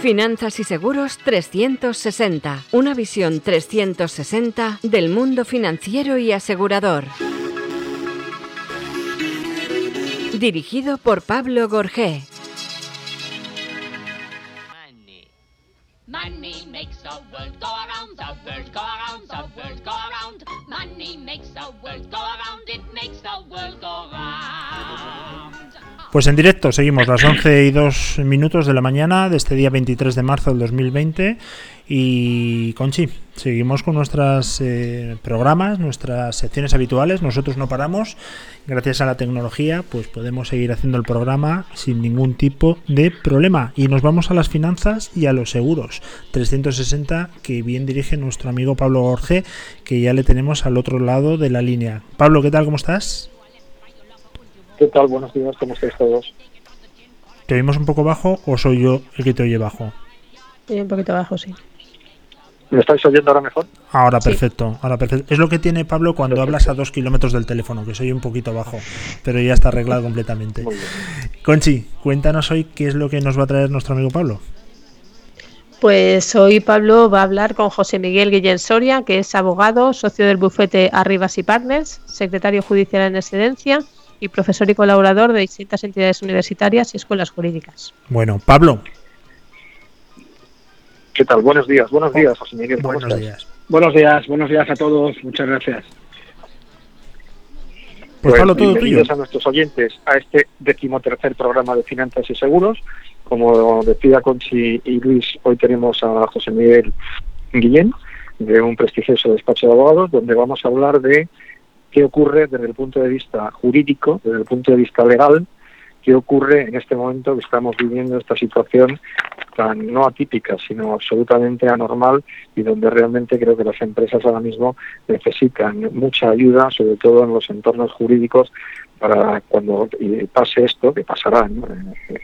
Finanzas y Seguros 360. Una visión 360 del mundo financiero y asegurador. Dirigido por Pablo Gorgé. Pues en directo seguimos las 11 y 2 minutos de la mañana de este día 23 de marzo del 2020 y Conchi, seguimos con nuestros eh, programas, nuestras secciones habituales. Nosotros no paramos. Gracias a la tecnología, pues podemos seguir haciendo el programa sin ningún tipo de problema. Y nos vamos a las finanzas y a los seguros. 360 que bien dirige nuestro amigo Pablo Jorge, que ya le tenemos al otro lado de la línea. Pablo, ¿qué tal? ¿Cómo estás? ¿Qué tal? Buenos días, ¿cómo estáis todos? ¿Te oímos un poco bajo o soy yo el que te oye bajo? un poquito bajo, sí. ¿Me estáis oyendo ahora mejor? Ahora perfecto, ahora perfecto. Es lo que tiene Pablo cuando hablas a dos kilómetros del teléfono, que soy un poquito bajo, pero ya está arreglado completamente. Conchi, cuéntanos hoy qué es lo que nos va a traer nuestro amigo Pablo. Pues hoy Pablo va a hablar con José Miguel Guillén Soria, que es abogado, socio del bufete Arribas y Partners, secretario judicial en excedencia y profesor y colaborador de distintas entidades universitarias y escuelas jurídicas. Bueno, Pablo, ¿Qué tal? Buenos días, buenos días, José Miguel. Buenos días. Buenos días, buenos días a todos. Muchas gracias. Pues, pues todo bienvenidos a nuestros oyentes a este decimotercer programa de Finanzas y Seguros. Como decía Conchi y Luis, hoy tenemos a José Miguel Guillén, de un prestigioso despacho de abogados, donde vamos a hablar de qué ocurre desde el punto de vista jurídico, desde el punto de vista legal, qué ocurre en este momento que estamos viviendo esta situación tan no atípica, sino absolutamente anormal y donde realmente creo que las empresas ahora mismo necesitan mucha ayuda, sobre todo en los entornos jurídicos, para cuando pase esto, que pasará en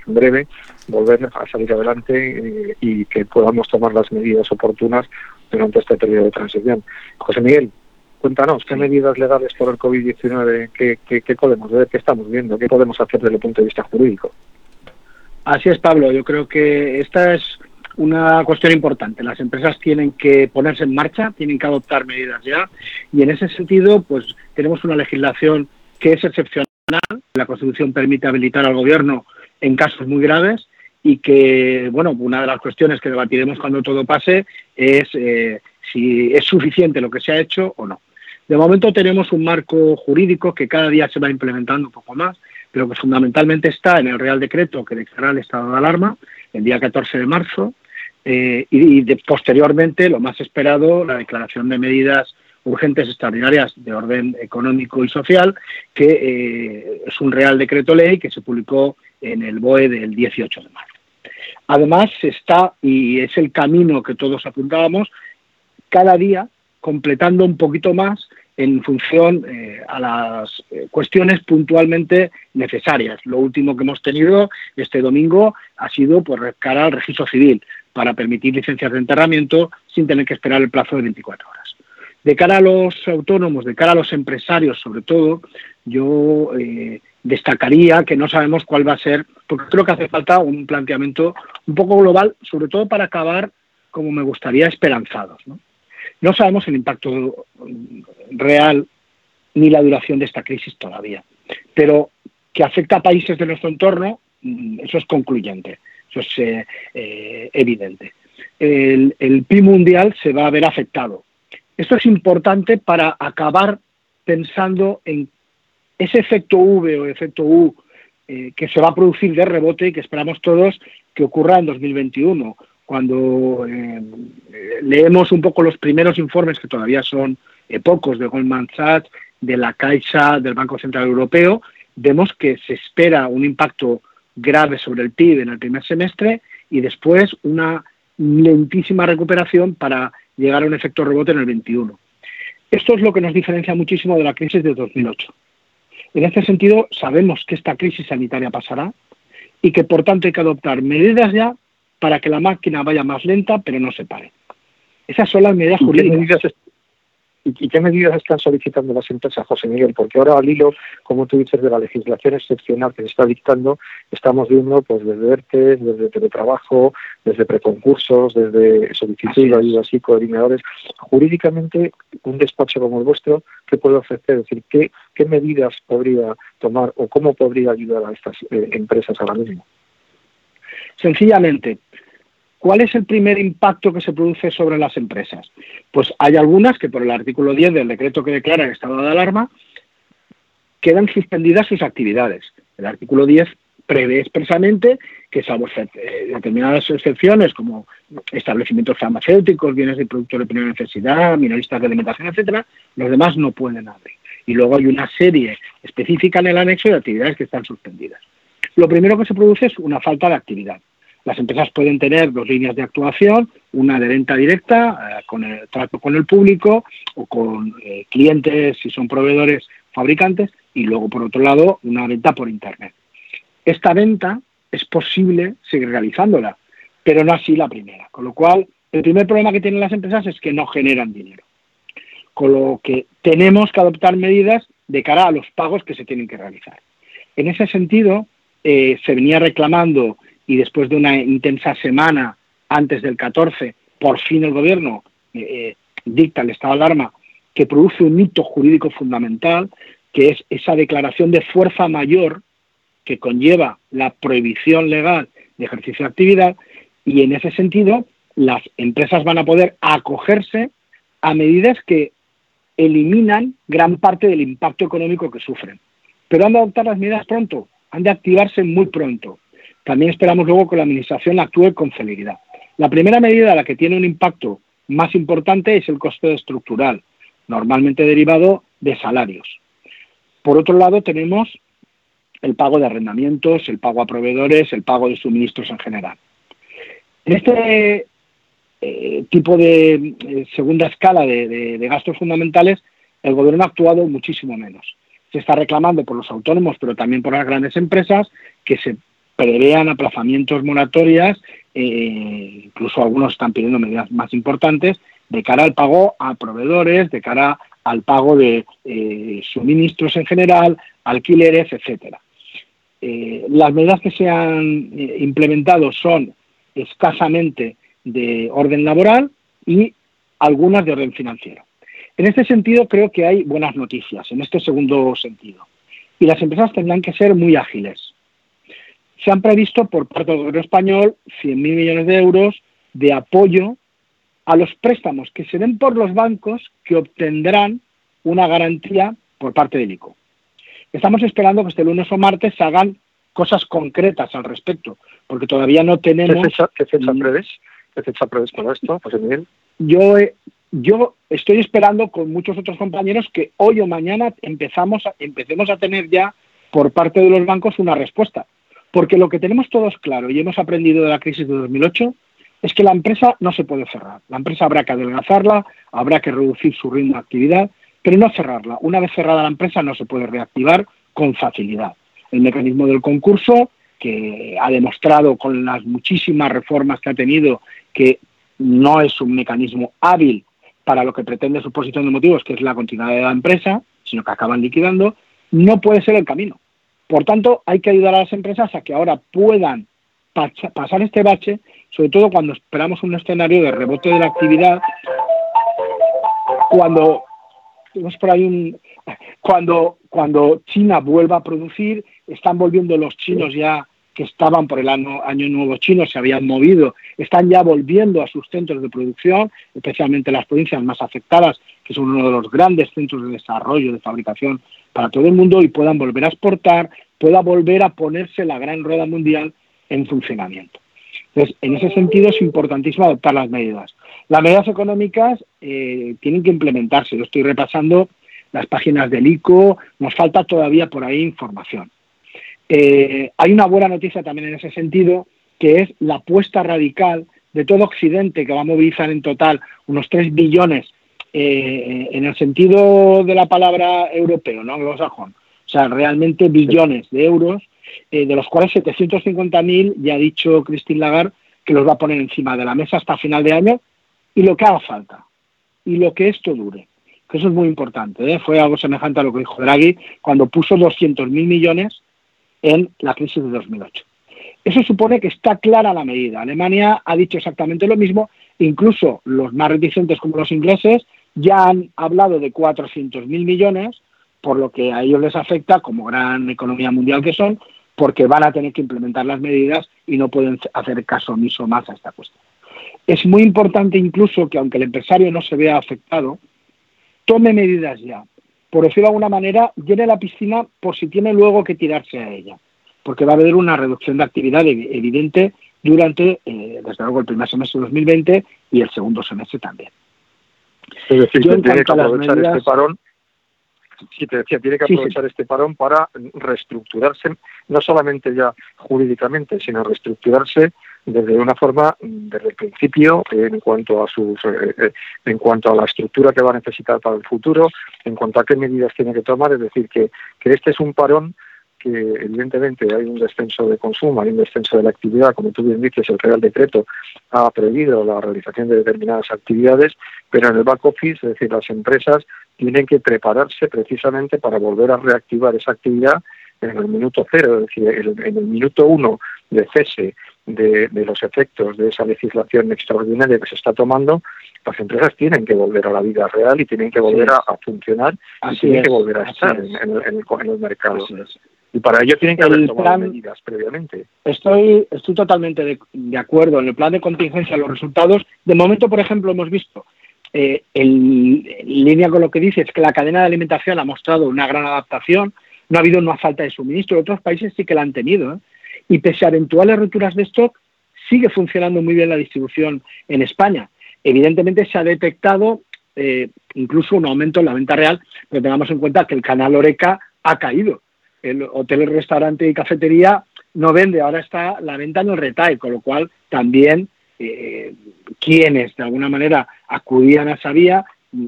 breve, volver a salir adelante eh, y que podamos tomar las medidas oportunas durante este periodo de transición. José Miguel, Cuéntanos, ¿qué medidas legales por el COVID-19 qué, podemos ver, qué estamos viendo, qué podemos hacer desde el punto de vista jurídico? Así es, Pablo. Yo creo que esta es una cuestión importante. Las empresas tienen que ponerse en marcha, tienen que adoptar medidas ya, y en ese sentido, pues tenemos una legislación que es excepcional. La Constitución permite habilitar al Gobierno en casos muy graves y que, bueno, una de las cuestiones que debatiremos cuando todo pase es eh, si es suficiente lo que se ha hecho o no. De momento tenemos un marco jurídico que cada día se va implementando un poco más, pero que fundamentalmente está en el Real Decreto que declara el estado de alarma el día 14 de marzo eh, y, posteriormente, lo más esperado, la declaración de medidas urgentes extraordinarias de orden económico y social, que eh, es un Real Decreto Ley que se publicó en el BOE del 18 de marzo. Además, está, y es el camino que todos apuntábamos, cada día completando un poquito más en función eh, a las eh, cuestiones puntualmente necesarias. Lo último que hemos tenido este domingo ha sido por cara al registro civil para permitir licencias de enterramiento sin tener que esperar el plazo de 24 horas. De cara a los autónomos, de cara a los empresarios sobre todo, yo eh, destacaría que no sabemos cuál va a ser, porque creo que hace falta un planteamiento un poco global, sobre todo para acabar como me gustaría esperanzados. No sabemos el impacto real ni la duración de esta crisis todavía, pero que afecta a países de nuestro entorno, mm, eso es concluyente, eso es eh, eh, evidente. El, PIB mundial se va a ver afectado. Esto es importante para acabar pensando en ese efecto V o efecto U eh, que se va a producir de rebote y que esperamos todos que ocurra en 2021 cuando eh, leemos un poco los primeros informes, que todavía son eh, pocos, de Goldman Sachs, de la Caixa, del Banco Central Europeo, vemos que se espera un impacto grave sobre el PIB en el primer semestre y después una lentísima recuperación para llegar a un efecto rebote en el 21. Esto es lo que nos diferencia muchísimo de la crisis de 2008. En este sentido, sabemos que esta crisis sanitaria pasará y que, por tanto, hay que adoptar medidas ya para que la máquina vaya más lenta, pero no se pare. Esas son las medidas jurídicas. ¿Y, qué medidas están solicitando las empresas, José Miguel? Porque ahora al hilo, como tú dices, de la legislación excepcional que se está dictando, estamos viendo pues desde ERTE, desde teletrabajo, desde preconcursos, desde solicitud de ayudas y coordinadores. Jurídicamente, un despacho como el vuestro, ¿qué puede ofrecer? Es decir, ¿qué, qué medidas podría tomar o cómo podría ayudar a estas eh, empresas ahora mismo? Sencillamente, ¿Cuál es el primer impacto que se produce sobre las empresas? Pues hay algunas que por el artículo 10 del decreto que declara el estado de alarma quedan suspendidas sus actividades. El artículo 10 prevé expresamente que salvo eh, determinadas excepciones como establecimientos farmacéuticos, bienes de productos de primera necesidad, minoristas de alimentación, etcétera, los demás no pueden abrir. Y luego hay una serie específica en el anexo de actividades que están suspendidas. Lo primero que se produce es una falta de actividad. Las empresas pueden tener dos líneas de actuación, una de venta directa eh, con el trato con el público o con eh, clientes si son proveedores fabricantes y luego por otro lado una venta por internet. Esta venta es posible seguir realizándola, pero no así la primera. Con lo cual, el primer problema que tienen las empresas es que no generan dinero. Con lo que tenemos que adoptar medidas de cara a los pagos que se tienen que realizar. En ese sentido, eh, se venía reclamando y después de una intensa semana antes del 14, por fin el gobierno eh, eh, dicta el estado de alarma que produce un hito jurídico fundamental, que es esa declaración de fuerza mayor que conlleva la prohibición legal de ejercicio de actividad y en ese sentido las empresas van a poder acogerse a medidas que eliminan gran parte del impacto económico que sufren. Pero han de adoptar las medidas pronto, han de activarse muy pronto. También esperamos luego que la Administración actúe con celeridad. La primera medida, la que tiene un impacto más importante, es el coste estructural, normalmente derivado de salarios. Por otro lado, tenemos el pago de arrendamientos, el pago a proveedores, el pago de suministros en general. En este eh, tipo de eh, segunda escala de, de gastos fundamentales, el Gobierno ha actuado muchísimo menos. Se está reclamando por los autónomos, pero también por las grandes empresas, que se prevean aplazamientos moratorias, eh, incluso algunos están pidiendo medidas más importantes, de cara al pago a proveedores, de cara al pago de eh, suministros en general, alquileres, etcétera. Eh, las medidas que se han implementado son escasamente de orden laboral y algunas de orden financiero. En este sentido, creo que hay buenas noticias, en este segundo sentido. Y las empresas tendrán que ser muy ágiles se han previsto por parte del gobierno español 100.000 millones de euros de apoyo a los préstamos que se den por los bancos que obtendrán una garantía por parte del ICO. Estamos esperando que este lunes o martes se hagan cosas concretas al respecto, porque todavía no tenemos... ¿Qué fecha, preves? ¿Qué fecha preves para esto, José Miguel? Yo, yo estoy esperando con muchos otros compañeros que hoy o mañana empezamos empecemos a tener ya por parte de los bancos una respuesta. Porque lo que tenemos todos claro y hemos aprendido de la crisis de 2008 es que la empresa no se puede cerrar. La empresa habrá que adelgazarla, habrá que reducir su ritmo de actividad, pero no cerrarla. Una vez cerrada la empresa no se puede reactivar con facilidad. El mecanismo del concurso, que ha demostrado con las muchísimas reformas que ha tenido que no es un mecanismo hábil para lo que pretende su posición de motivos, que es la continuidad de la empresa, sino que acaban liquidando, no puede ser el camino. Por tanto, hay que ayudar a las empresas a que ahora puedan pasar este bache, sobre todo cuando esperamos un escenario de rebote de la actividad, cuando por ahí un, cuando cuando China vuelva a producir, están volviendo los chinos ya que estaban por el año, año nuevo chino, se habían movido, están ya volviendo a sus centros de producción, especialmente las provincias más afectadas, que son uno de los grandes centros de desarrollo, de fabricación para todo el mundo y puedan volver a exportar, pueda volver a ponerse la gran rueda mundial en funcionamiento. Entonces, en ese sentido es importantísimo adoptar las medidas. Las medidas económicas eh, tienen que implementarse. Yo estoy repasando las páginas del ICO, nos falta todavía por ahí información. Eh, hay una buena noticia también en ese sentido, que es la apuesta radical de todo Occidente, que va a movilizar en total unos 3 billones eh, en el sentido de la palabra europeo, no anglosajón, o sea, realmente billones de euros, eh, de los cuales 750.000 ya ha dicho Christine Lagarde que los va a poner encima de la mesa hasta final de año y lo que haga falta y lo que esto dure. que eso es muy importante. ¿eh? Fue algo semejante a lo que dijo Draghi cuando puso 200.000 millones en la crisis de 2008. Eso supone que está clara la medida. Alemania ha dicho exactamente lo mismo, incluso los más reticentes como los ingleses ya han hablado de 400.000 millones, por lo que a ellos les afecta, como gran economía mundial que son, porque van a tener que implementar las medidas y no pueden hacer caso omiso más a esta cuestión. Es muy importante incluso que aunque el empresario no se vea afectado, tome medidas ya. Por decirlo de alguna manera, llene la piscina por si tiene luego que tirarse a ella, porque va a haber una reducción de actividad evidente durante, eh, desde luego, el primer semestre de 2020 y el segundo semestre también. Es decir, tiene que aprovechar este parón. Sí, te decía, tiene que aprovechar este parón para reestructurarse, no solamente ya jurídicamente, sino reestructurarse desde una forma, desde el principio, en cuanto a sus, eh, eh, en cuanto a la estructura que va a necesitar para el futuro, en cuanto a qué medidas tiene que tomar, es decir, que, que este es un parón que evidentemente hay un descenso de consumo, hay un descenso de la actividad, como tú bien dices, el Real Decreto ha prohibido la realización de determinadas actividades, pero en el back office, es decir, las empresas tienen que prepararse precisamente para volver a reactivar esa actividad en el minuto cero, es decir, en el minuto uno de cese de, los efectos de esa legislación extraordinaria que se está tomando, las empresas tienen que volver a la vida real y tienen que volver a, funcionar y tienen que volver a estar en, el, mercado. Y para ello tienen que haber tomado medidas previamente. Estoy, estoy totalmente de, acuerdo. En el plan de contingencia, los resultados, de momento, por ejemplo, hemos visto, eh, en línea con lo que dices, que la cadena de alimentación ha mostrado una gran adaptación, no ha habido una falta de suministro. Otros países sí que la han tenido. ¿eh? Y pese a eventuales rupturas de stock, sigue funcionando muy bien la distribución en España. Evidentemente se ha detectado eh, incluso un aumento en la venta real, pero tengamos en cuenta que el canal Oreca ha caído el hotel, restaurante y cafetería no vende, ahora está la venta en el retail, con lo cual también eh, quienes de alguna manera acudían a esa vía,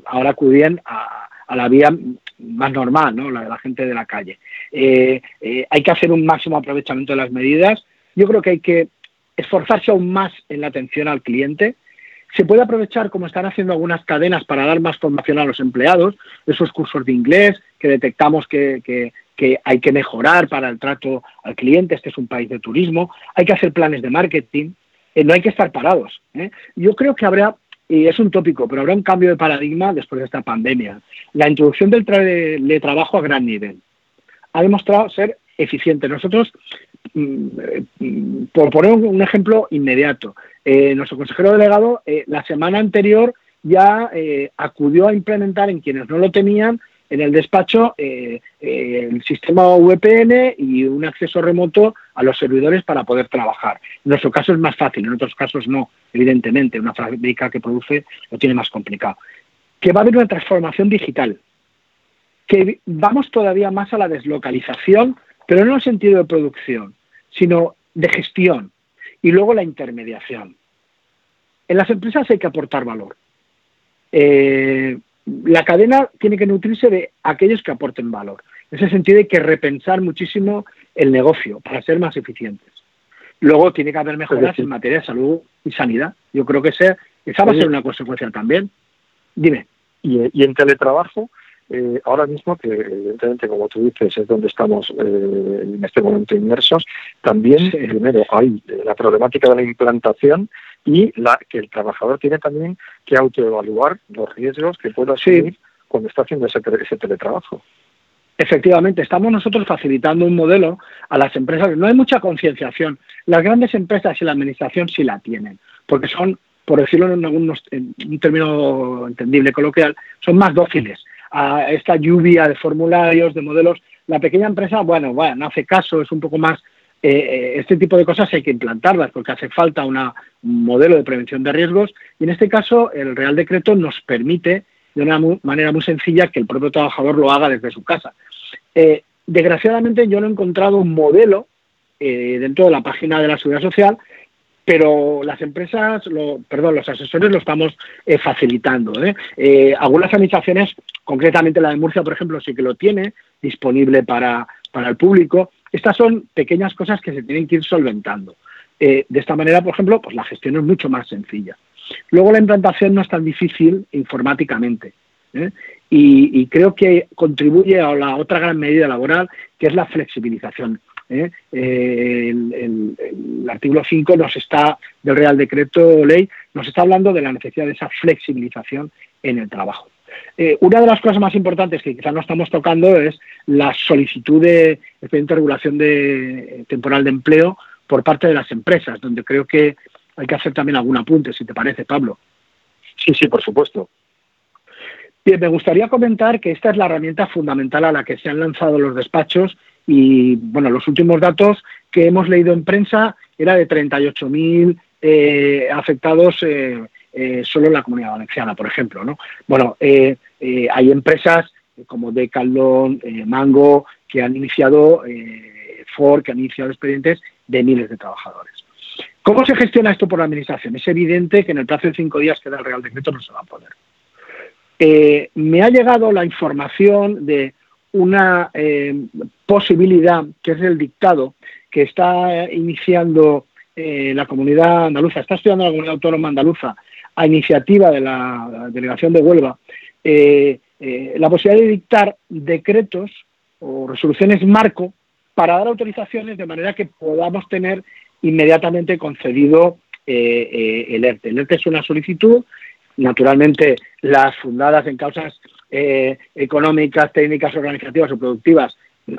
ahora acudían a, la vía más normal, ¿no? la de la gente de la calle. Eh, eh, hay que hacer un máximo aprovechamiento de las medidas. Yo creo que hay que esforzarse aún más en la atención al cliente. Se puede aprovechar, como están haciendo algunas cadenas, para dar más formación a los empleados, esos cursos de inglés que detectamos que hay que mejorar para el trato al cliente, este es un país de turismo, hay que hacer planes de marketing, eh, no hay que estar parados. ¿eh? Yo creo que habrá, y es un tópico, pero habrá un cambio de paradigma después de esta pandemia. La introducción del trabajo a gran nivel ha demostrado ser eficiente. Nosotros, mm, mm, por poner un ejemplo inmediato, eh, nuestro consejero delegado la semana anterior ya acudió a implementar en quienes no lo tenían en el despacho eh, eh, el sistema VPN y un acceso remoto a los servidores para poder trabajar. En nuestro caso es más fácil, en otros casos no, evidentemente. Una fábrica que produce lo tiene más complicado. Que va a haber una transformación digital, que vamos todavía más a la deslocalización, pero no en el sentido de producción, sino de gestión y luego la intermediación. En las empresas hay que aportar valor. Eh, la cadena tiene que nutrirse de aquellos que aporten valor. En ese sentido hay que repensar muchísimo el negocio para ser más eficientes. Luego tiene que haber mejoras en materia de salud y sanidad. Yo creo que esa, va a ser una consecuencia también. Dime. Y, en teletrabajo, eh, ahora mismo, que evidentemente, como tú dices, es donde estamos eh, en este momento inmersos, también, primero, hay la problemática de la implantación y la, que el trabajador tiene también que autoevaluar los riesgos que puede asumir cuando está haciendo ese, teletrabajo. Efectivamente, estamos nosotros facilitando un modelo a las empresas. No hay mucha concienciación. Las grandes empresas y la administración sí la tienen, porque son, por decirlo en, en un término entendible coloquial, son más dóciles a esta lluvia de formularios, de modelos. La pequeña empresa, bueno, bueno, no hace caso, es un poco más eh, este tipo de cosas hay que implantarlas porque hace falta un modelo de prevención de riesgos y en este caso el Real Decreto nos permite de una manera muy sencilla que el propio trabajador lo haga desde su casa. Eh, desgraciadamente yo no he encontrado un modelo eh, dentro de la página de la Seguridad Social, pero las empresas, perdón, los asesores lo estamos facilitando. algunas administraciones, concretamente la de Murcia, por ejemplo, sí que lo tiene disponible para, para el público estas son pequeñas cosas que se tienen que ir solventando. Eh, de esta manera, por ejemplo, pues la gestión es mucho más sencilla. Luego la implantación no es tan difícil informáticamente. ¿eh? y, creo que contribuye a la otra gran medida laboral, que es la flexibilización. ¿eh? El, artículo 5 nos está, del Real Decreto Ley, nos está hablando de la necesidad de esa flexibilización en el trabajo. Eh, una de las cosas más importantes que quizás no estamos tocando es la solicitud de expediente de regulación de, temporal de empleo por parte de las empresas, donde creo que hay que hacer también algún apunte, si te parece, Pablo. Sí, sí, por supuesto. Bien, me gustaría comentar que esta es la herramienta fundamental a la que se han lanzado los despachos y, bueno, los últimos datos que hemos leído en prensa era de 38.000 eh, afectados eh, eh, solo en la comunidad valenciana, por ejemplo. ¿no? Bueno, eh, eh, hay empresas como Decathlon, Mango, que han iniciado, Ford, que han iniciado expedientes de miles de trabajadores. ¿Cómo se gestiona esto por la Administración? Es evidente que en el plazo de cinco días que da el Real Decreto no se va a poder. me ha llegado la información de una posibilidad, que es el dictado, que está iniciando la comunidad andaluza, está estudiando la comunidad autónoma andaluza a iniciativa de la delegación de Huelva, eh, eh, la posibilidad de dictar decretos o resoluciones marco para dar autorizaciones de manera que podamos tener inmediatamente concedido eh, el ERTE. El ERTE es una solicitud, naturalmente las fundadas en causas económicas, técnicas, organizativas o productivas,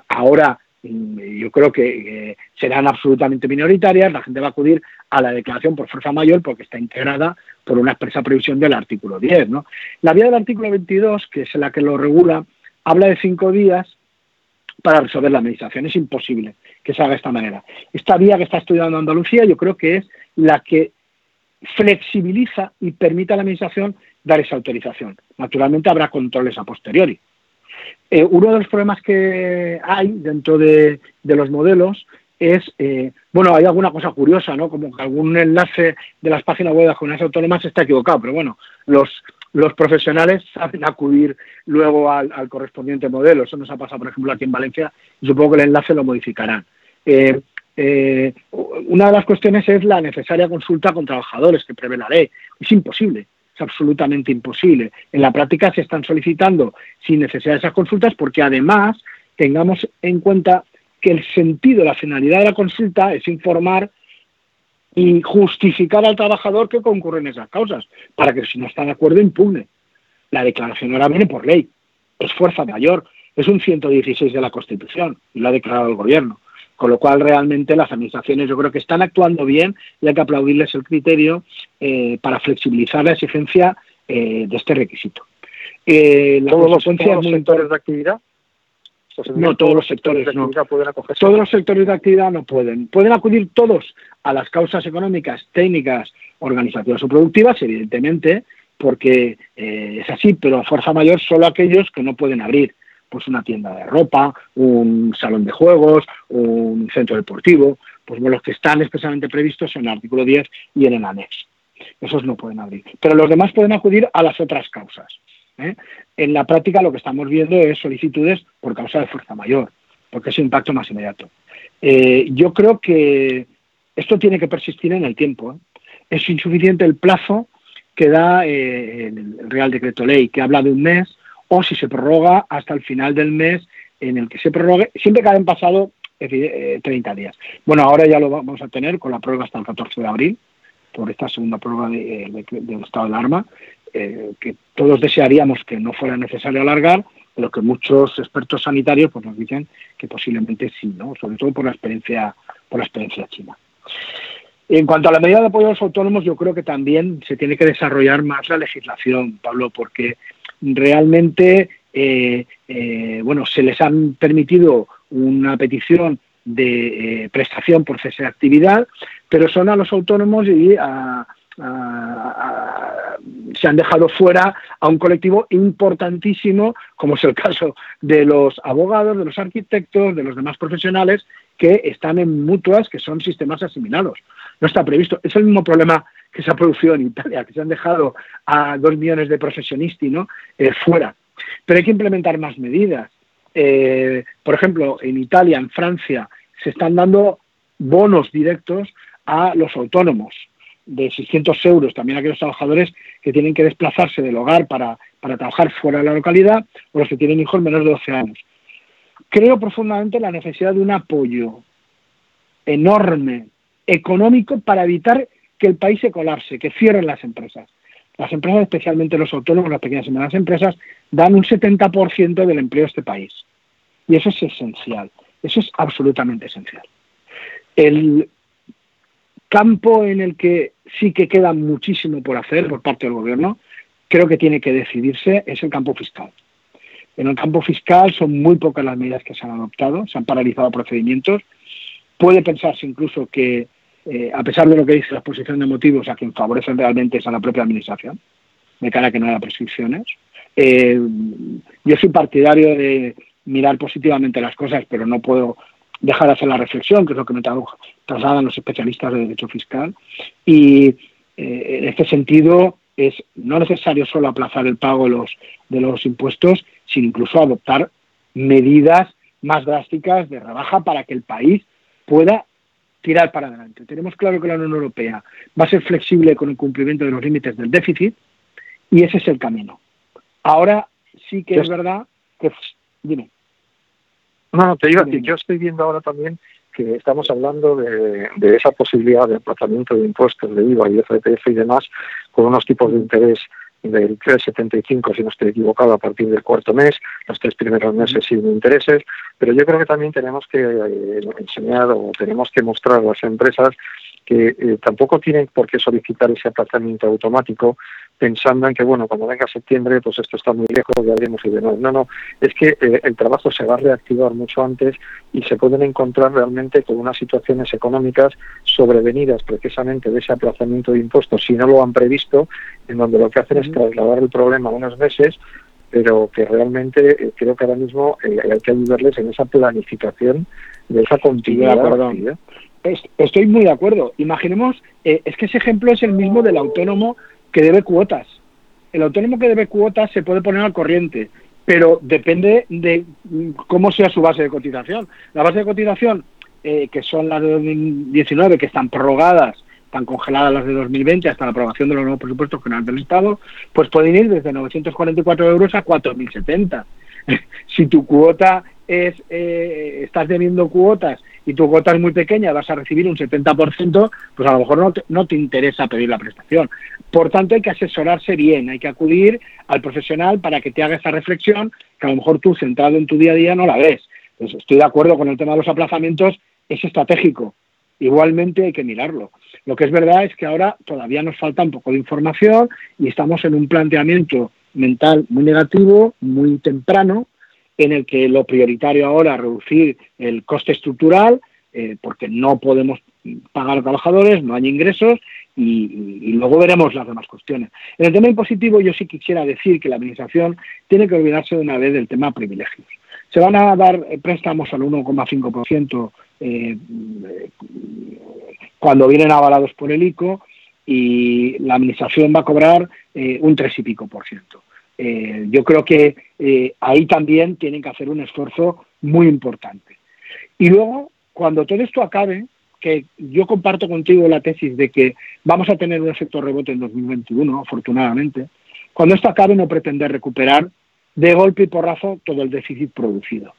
ahora yo creo que serán absolutamente minoritarias, la gente va a acudir a la declaración por fuerza mayor porque está integrada por una expresa previsión del artículo 10. ¿no? La vía del artículo 22, que es la que lo regula, habla de cinco días para resolver la administración. Es imposible que se haga de esta manera. Esta vía que está estudiando Andalucía yo creo que es la que flexibiliza y permite a la administración dar esa autorización. Naturalmente habrá controles a posteriori. Eh, uno de los problemas que hay dentro de, los modelos es, eh, bueno, hay alguna cosa curiosa, ¿no? Como que algún enlace de las páginas web de las autónomas está equivocado, pero bueno, los, profesionales saben acudir luego al, correspondiente modelo. Eso nos ha pasado, por ejemplo, aquí en Valencia y supongo que el enlace lo modificarán. Eh, una de las cuestiones es la necesaria consulta con trabajadores que prevé la ley. Es imposible es absolutamente imposible. En la práctica se están solicitando sin necesidad de esas consultas porque además tengamos en cuenta que el sentido, la finalidad de la consulta es informar y justificar al trabajador que concurre en esas causas, para que si no está de acuerdo impugne. La declaración ahora viene por ley, es fuerza mayor, es un 116 de la Constitución y lo ha declarado el Gobierno. Con lo cual, realmente las administraciones yo creo que están actuando bien y hay que aplaudirles el criterio eh, para flexibilizar la exigencia eh, de este requisito. Eh, ¿Todos, los, sectores de actividad? no, todos los sectores no. Todos los sectores de actividad no pueden. Pueden acudir todos a las causas económicas, técnicas, organizativas o productivas, evidentemente, porque es así, pero a fuerza mayor solo aquellos que no pueden abrir pues una tienda de ropa, un salón de juegos, un centro deportivo, pues los que están expresamente previstos en el artículo 10 y en el anexo. Esos no pueden abrir. Pero los demás pueden acudir a las otras causas. ¿eh? En la práctica lo que estamos viendo es solicitudes por causa de fuerza mayor, porque es un impacto más inmediato. Eh, yo creo que esto tiene que persistir en el tiempo. ¿eh? Es insuficiente el plazo que da el Real Decreto Ley, que habla de un mes o si se prorroga hasta el final del mes en el que se prorrogue, siempre que hayan pasado 30 eh, días. Bueno, ahora ya lo vamos a tener con la prueba hasta el 14 de abril, por esta segunda prueba de, del estado de alarma, eh, que todos desearíamos que no fuera necesario alargar, pero que muchos expertos sanitarios pues, nos dicen que posiblemente sí, ¿no? sobre todo por la experiencia, por la experiencia china. En cuanto a la medida de apoyo a los autónomos, yo creo que también se tiene que desarrollar más la legislación, Pablo, porque realmente eh, eh, bueno, se les han permitido una petición de eh, prestación por cese de actividad, pero son a los autónomos y se han dejado fuera a un colectivo importantísimo, como es el caso de los abogados, de los arquitectos, de los demás profesionales que están en mutuas que son sistemas asimilados. No está previsto. Es el mismo problema que se ha producido en Italia, que se han dejado a dos millones de profesionistas ¿no? Eh, fuera. Pero hay que implementar más medidas. Eh, por ejemplo, en Italia, en Francia, se están dando bonos directos a los autónomos. de 600 euros también a aquellos trabajadores que tienen que desplazarse del hogar para, para trabajar fuera de la localidad o los que tienen hijos menos de 12 años. Creo profundamente en la necesidad de un apoyo enorme económico para evitar que el país se colapse, que cierren las empresas. Las empresas, especialmente los autónomos, las pequeñas y medianas empresas, dan un 70% del empleo de este país. Y eso es esencial, eso es absolutamente esencial. El campo en el que sí que queda muchísimo por hacer por parte del gobierno, creo que tiene que decidirse, es el campo fiscal. En el campo fiscal son muy pocas las medidas que se han adoptado, se han paralizado procedimientos. Puede pensarse incluso que, eh, a pesar de lo que dice la exposición de motivos, a quien favorecen realmente es a la propia Administración, de cara que no haya prescripciones. Eh, yo soy partidario de mirar positivamente las cosas, pero no puedo dejar de hacer la reflexión, que es lo que me trasladan los especialistas de derecho fiscal. Y eh, en este sentido es no necesario solo aplazar el pago de los impuestos, sino incluso adoptar medidas más drásticas de rebaja para que el país pueda tirar para adelante. Tenemos claro que la Unión Europea va a ser flexible con el cumplimiento de los límites del déficit y ese es el camino. Ahora sí que es verdad que... Dime. No, te digo a yo estoy viendo ahora también que estamos hablando de, esa posibilidad de aplazamiento de impuestos de IVA y FTF y demás con unos tipos de interés del 3,75, si no estoy equivocado, a partir del cuarto mes, los tres primeros meses sin intereses, pero yo creo que también tenemos que eh, enseñar o tenemos que mostrar a las empresas que eh, tampoco tienen por qué solicitar ese aplazamiento automático pensando en que, bueno, cuando venga septiembre, pues esto está muy lejos, ya haremos y demás. No, no, es que eh, el trabajo se va a reactivar mucho antes y se pueden encontrar realmente con unas situaciones económicas sobrevenidas precisamente de ese aplazamiento de impuestos, si no lo han previsto, en donde lo que hacen es trasladar el problema unos meses pero que realmente eh, creo que ahora mismo hay que ayudarles en esa planificación de esa continuidad. Estoy muy de acuerdo. Imaginemos, eh, es que ese ejemplo es el mismo del autónomo que debe cuotas. El autónomo que debe cuotas se puede poner al corriente, pero depende de cómo sea su base de cotización. La base de cotización, eh, que son las de 2019, que están prorrogadas, están congeladas las de 2020 hasta la aprobación de los nuevos presupuestos generales del Estado, pues pueden ir desde 944 euros a 4.070. si tu cuota es, eh, estás debiendo cuotas y tu cuota es muy pequeña, vas a recibir un 70%, pues a lo mejor no te, no te interesa pedir la prestación. Por tanto, hay que asesorarse bien, hay que acudir al profesional para que te haga esa reflexión que a lo mejor tú, centrado en tu día a día, no la ves. Entonces, estoy de acuerdo con el tema de los aplazamientos, es estratégico. Igualmente hay que mirarlo. Lo que es verdad es que ahora todavía nos falta un poco de información y estamos en un planteamiento mental muy negativo, muy temprano, en el que lo prioritario ahora es reducir el coste estructural, eh, porque no podemos pagar a trabajadores, no hay ingresos y, luego veremos las demás cuestiones. En el tema impositivo yo sí quisiera decir que la Administración tiene que olvidarse de una vez del tema privilegios. Se van a dar eh, préstamos al 1,5% eh, cuando vienen avalados por el ICO y la Administración va a cobrar un tres y pico por ciento. Eh, yo creo que eh, ahí también tienen que hacer un esfuerzo muy importante. Y luego, cuando todo esto acabe, que yo comparto contigo la tesis de que vamos a tener un efecto rebote en 2021, afortunadamente, cuando esto acabe no pretender recuperar de golpe y porrazo todo el déficit producido,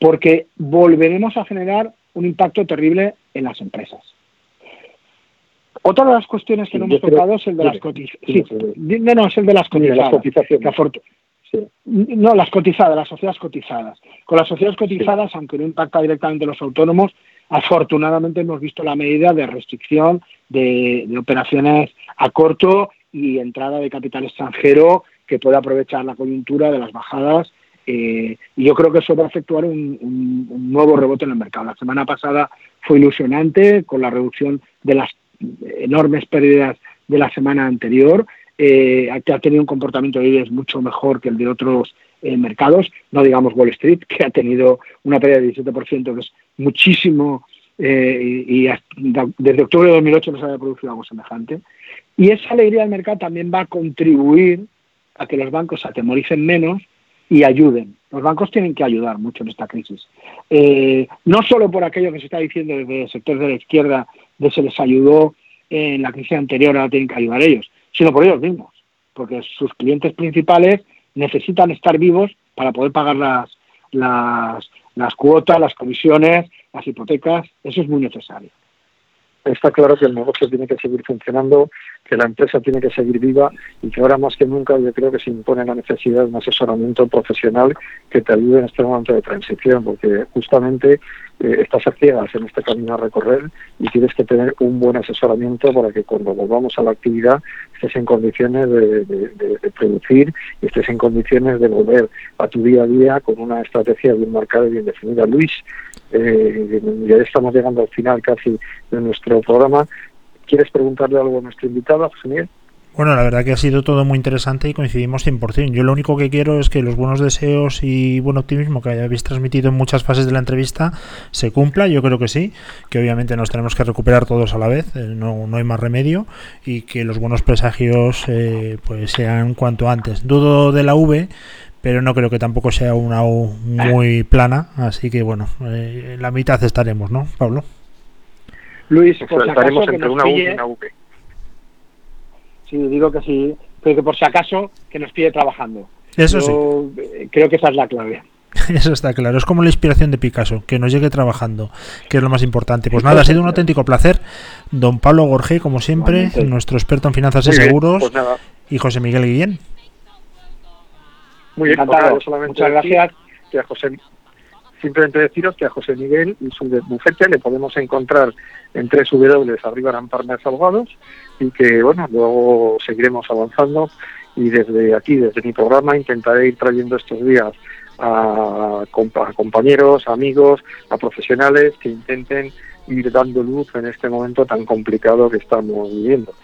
porque volveremos a generar un impacto terrible en las empresas. Otra de las cuestiones que no hemos tocado es el de las cotizaciones. no, no, es el de las cotizadas. No, las cotizadas, las sociedades cotizadas. Con las sociedades cotizadas, aunque no impacta directamente a los autónomos, afortunadamente hemos visto la medida de restricción de, operaciones a corto y entrada de capital extranjero que puede aprovechar la coyuntura de las bajadas. Eh, y yo creo que eso va a efectuar un nuevo rebote en el mercado. La semana pasada fue ilusionante con la reducción de las enormes pérdidas de la semana anterior, eh, que ha tenido un comportamiento de IBEX mucho mejor que el de otros eh, mercados, no digamos Wall Street, que ha tenido una pérdida de 17%, que es muchísimo, eh, y, desde octubre de 2008 no se había producido algo semejante. Y esa alegría del mercado también va a contribuir a que los bancos se atemoricen menos y ayuden. Los bancos tienen que ayudar mucho en esta crisis. no solo por aquello que se está diciendo desde el sector de la izquierda de se les ayudó en la crisis anterior ahora tienen que ayudar ellos, sino por ellos mismos, porque sus clientes principales necesitan estar vivos para poder pagar las, las, las cuotas, las comisiones, las hipotecas, eso es muy necesario. Está claro que el negocio tiene que seguir funcionando, que la empresa tiene que seguir viva y que ahora más que nunca yo creo que se impone la necesidad de un asesoramiento profesional que te ayude en este momento de transición, porque justamente eh, estás a ciegas en este camino a recorrer y tienes que tener un buen asesoramiento para que cuando volvamos a la actividad estés en condiciones de, producir y estés en condiciones de volver a tu día a día con una estrategia bien marcada y bien definida. Luis, eh, ya estamos llegando al final casi de nuestro programa. ¿Quieres preguntarle algo a nuestro invitado, José? Bueno, la verdad que ha sido todo muy interesante y coincidimos 100%. Yo lo único que quiero es que los buenos deseos y buen optimismo que habéis transmitido en muchas fases de la entrevista se cumpla. Yo creo que sí, que obviamente nos tenemos que recuperar todos a la vez, eh, no, no hay más remedio, y que los buenos presagios eh, pues sean cuanto antes. Dudo de la V, pero no creo que tampoco sea una U muy plana, así que bueno, eh, la mitad estaremos, ¿no, Pablo? Luis, por estaremos entre una U y una V. Sí, digo que sí, pero que por si acaso que nos pide trabajando. Eso sí. Creo que esa es la clave. Eso está claro, es como la inspiración de Picasso, que nos llegue trabajando, que es lo más importante. Pues nada, ha sido un auténtico placer. Don Pablo Gorge, como siempre, nuestro experto en finanzas y seguros, pues y José Miguel Guillén. Muy bien, pues Muchas gracias. Que a José, simplemente deciros que a José Miguel y su bufete le podemos encontrar en W arriba Partners Abogados y que bueno luego seguiremos avanzando y desde aquí desde mi programa intentaré ir trayendo estos días a, a compañeros amigos a profesionales que intenten ir dando luz en este momento tan complicado que estamos viviendo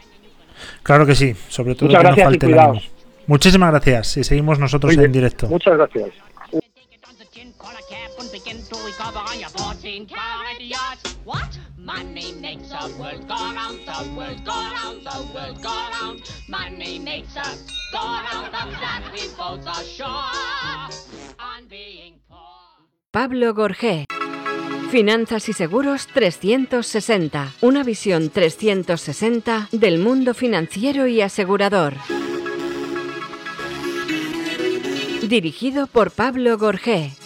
claro que sí sobre todo Muchas que gracias no falte y Muchísimas gracias y seguimos nosotros en directo. Muchas gracias. Pablo Gorgé. Finanzas y Seguros 360. Una visión 360 del mundo financiero y asegurador. Dirigido por Pablo Gorgé.